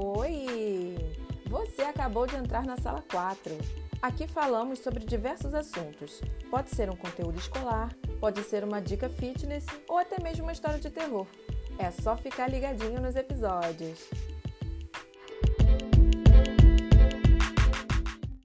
Oi! Você acabou de entrar na sala 4. Aqui falamos sobre diversos assuntos. Pode ser um conteúdo escolar, pode ser uma dica fitness ou até mesmo uma história de terror. É só ficar ligadinho nos episódios.